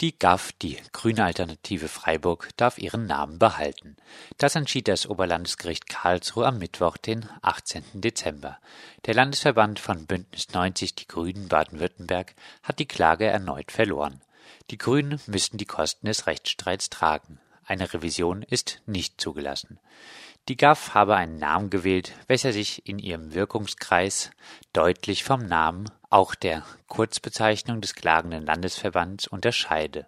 Die GAF, die Grüne Alternative Freiburg, darf ihren Namen behalten. Das entschied das Oberlandesgericht Karlsruhe am Mittwoch, den 18. Dezember. Der Landesverband von Bündnis 90 Die Grünen Baden-Württemberg hat die Klage erneut verloren. Die Grünen müssten die Kosten des Rechtsstreits tragen. Eine Revision ist nicht zugelassen. Die GAF habe einen Namen gewählt, welcher sich in ihrem Wirkungskreis deutlich vom Namen, auch der Kurzbezeichnung des klagenden Landesverbands, unterscheide.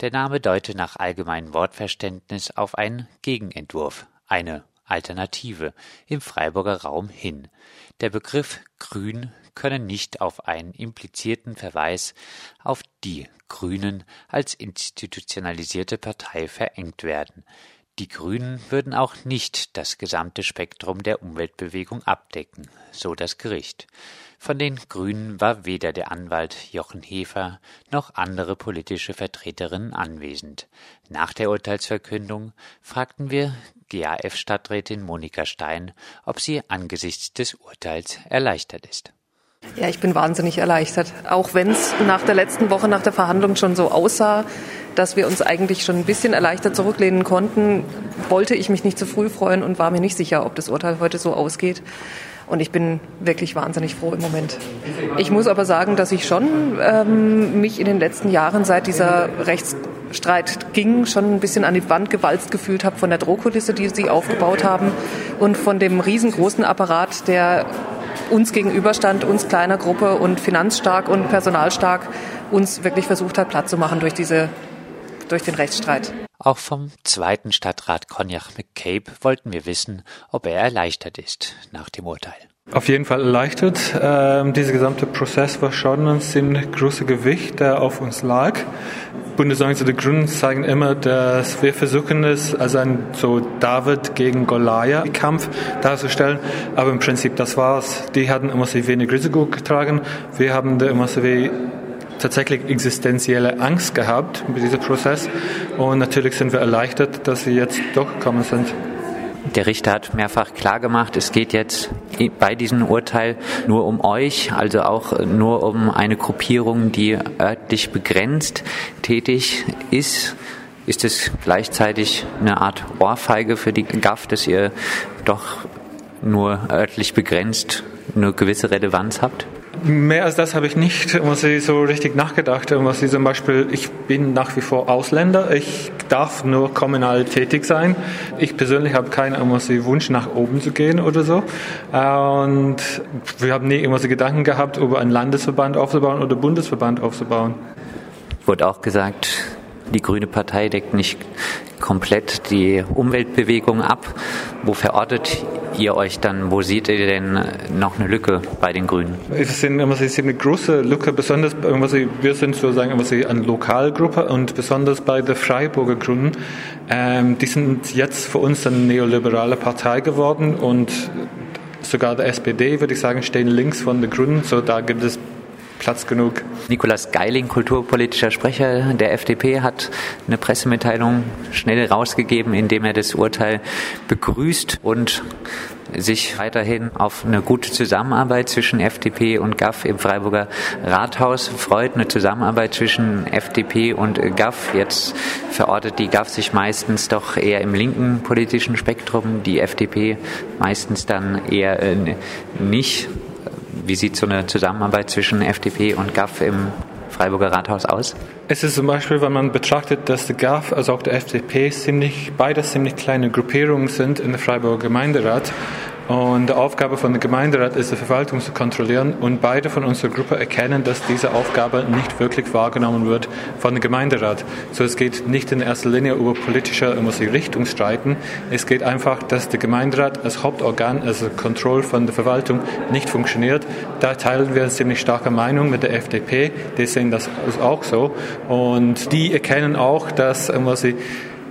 Der Name deute nach allgemeinem Wortverständnis auf einen Gegenentwurf, eine Alternative im Freiburger Raum hin. Der Begriff Grün könne nicht auf einen implizierten Verweis auf die Grünen als institutionalisierte Partei verengt werden. Die Grünen würden auch nicht das gesamte Spektrum der Umweltbewegung abdecken, so das Gericht. Von den Grünen war weder der Anwalt Jochen Hefer noch andere politische Vertreterinnen anwesend. Nach der Urteilsverkündung fragten wir GAF-Stadträtin Monika Stein, ob sie angesichts des Urteils erleichtert ist. Ja, ich bin wahnsinnig erleichtert. Auch wenn es nach der letzten Woche, nach der Verhandlung schon so aussah, dass wir uns eigentlich schon ein bisschen erleichtert zurücklehnen konnten, wollte ich mich nicht zu früh freuen und war mir nicht sicher, ob das Urteil heute so ausgeht. Und ich bin wirklich wahnsinnig froh im Moment. Ich muss aber sagen, dass ich schon ähm, mich in den letzten Jahren, seit dieser Rechtsstreit ging, schon ein bisschen an die Wand gewalzt gefühlt habe von der Drohkulisse, die sie aufgebaut haben und von dem riesengroßen Apparat, der uns gegenüberstand, uns kleiner Gruppe und finanzstark und personalstark, uns wirklich versucht hat, Platz zu machen durch diese durch den Rechtsstreit. Auch vom zweiten Stadtrat Cognac McCabe wollten wir wissen, ob er erleichtert ist nach dem Urteil. Auf jeden Fall erleichtert. Ähm, dieser gesamte Prozess war schon ein ziemlich großes Gewicht, der auf uns lag. Bundesregierung der Grünen zeigen immer, dass wir versuchen es als ein so David gegen Goliath Kampf darzustellen. Aber im Prinzip das war's. Die hatten immer so wenig Risiko getragen. Wir haben da immer so wie tatsächlich existenzielle Angst gehabt mit diesem Prozess. Und natürlich sind wir erleichtert, dass sie jetzt durchgekommen sind. Der Richter hat mehrfach klargemacht, es geht jetzt bei diesem Urteil nur um euch, also auch nur um eine Gruppierung, die örtlich begrenzt tätig ist. Ist es gleichzeitig eine Art Ohrfeige für die GAF, dass ihr doch nur örtlich begrenzt eine gewisse Relevanz habt? Mehr als das habe ich nicht, muss ich so richtig nachgedacht. Was ich zum Beispiel, ich bin nach wie vor Ausländer, ich darf nur kommunal tätig sein. Ich persönlich habe keinen Wunsch, nach oben zu gehen oder so. Und wir haben nie immer so Gedanken gehabt, über einen Landesverband aufzubauen oder Bundesverband aufzubauen. Wurde auch gesagt, die Grüne Partei deckt nicht komplett die Umweltbewegung ab. Wo verortet ihr euch dann, wo seht ihr denn noch eine Lücke bei den Grünen? Es es eine große Lücke, besonders wir sind sozusagen eine Lokalgruppe und besonders bei den Freiburger Grünen. Ähm, die sind jetzt für uns eine neoliberale Partei geworden und sogar der SPD, würde ich sagen, stehen links von den Grünen. So da gibt es Platz genug. Nikolas Geiling, kulturpolitischer Sprecher der FDP, hat eine Pressemitteilung schnell rausgegeben, indem er das Urteil begrüßt und sich weiterhin auf eine gute Zusammenarbeit zwischen FDP und GAF im Freiburger Rathaus freut. Eine Zusammenarbeit zwischen FDP und GAF. Jetzt verortet die GAF sich meistens doch eher im linken politischen Spektrum, die FDP meistens dann eher äh, nicht. Wie sieht so eine Zusammenarbeit zwischen FDP und GAF im Freiburger Rathaus aus? Es ist zum Beispiel, wenn man betrachtet, dass der GAF als auch der FDP ziemlich, beide ziemlich kleine Gruppierungen sind in der Freiburger Gemeinderat und die Aufgabe von der Gemeinderat ist, die Verwaltung zu kontrollieren. Und beide von unserer Gruppe erkennen, dass diese Aufgabe nicht wirklich wahrgenommen wird von dem Gemeinderat. So es geht nicht in erster Linie über politische Richtungsstreiten. Es geht einfach, dass der Gemeinderat als Hauptorgan, also Kontroll von der Verwaltung, nicht funktioniert. Da teilen wir eine ziemlich starke Meinung mit der FDP. Die sehen das auch so. Und die erkennen auch, dass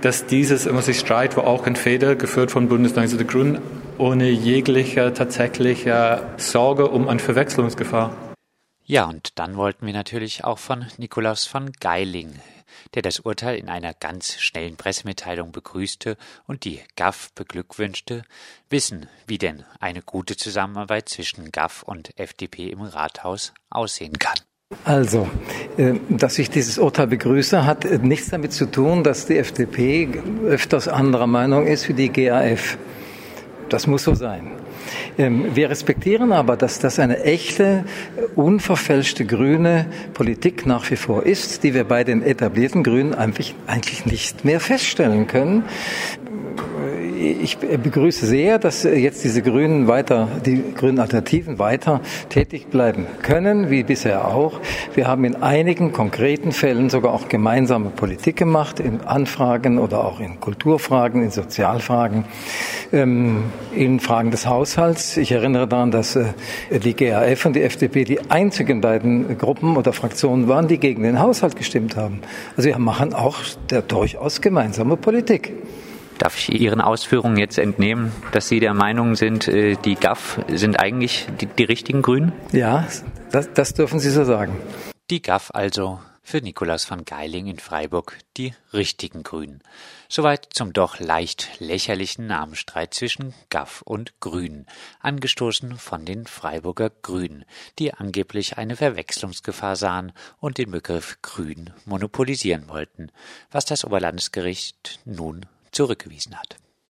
dass dieses Streit war auch in Feder geführt von Bundesland der Grünen ohne jegliche tatsächliche Sorge um eine Verwechslungsgefahr. Ja, und dann wollten wir natürlich auch von Nikolaus von Geiling, der das Urteil in einer ganz schnellen Pressemitteilung begrüßte und die GAF beglückwünschte, wissen, wie denn eine gute Zusammenarbeit zwischen GAF und FDP im Rathaus aussehen kann. Also, äh, dass ich dieses Urteil begrüße, hat nichts damit zu tun, dass die FDP öfters anderer Meinung ist wie die GAF. Das muss so sein. Ähm, wir respektieren aber, dass das eine echte, unverfälschte grüne Politik nach wie vor ist, die wir bei den etablierten Grünen eigentlich nicht mehr feststellen können ich begrüße sehr, dass jetzt diese Grünen weiter, die grünen Alternativen weiter tätig bleiben können, wie bisher auch. Wir haben in einigen konkreten Fällen sogar auch gemeinsame Politik gemacht, in Anfragen oder auch in Kulturfragen, in Sozialfragen, ähm, in Fragen des Haushalts. Ich erinnere daran, dass äh, die GAF und die FDP die einzigen beiden Gruppen oder Fraktionen waren, die gegen den Haushalt gestimmt haben. Also wir machen auch der durchaus gemeinsame Politik. Darf ich Ihren Ausführungen jetzt entnehmen, dass Sie der Meinung sind, äh, die GAF sind eigentlich die, die richtigen Grünen? Ja, das, das dürfen Sie so sagen. Die GAF also für Nikolaus van Geiling in Freiburg die richtigen Grünen. Soweit zum doch leicht lächerlichen Namenstreit zwischen GAF und Grünen, angestoßen von den Freiburger Grünen, die angeblich eine Verwechslungsgefahr sahen und den Begriff Grün monopolisieren wollten, was das Oberlandesgericht nun zurückgewiesen hat.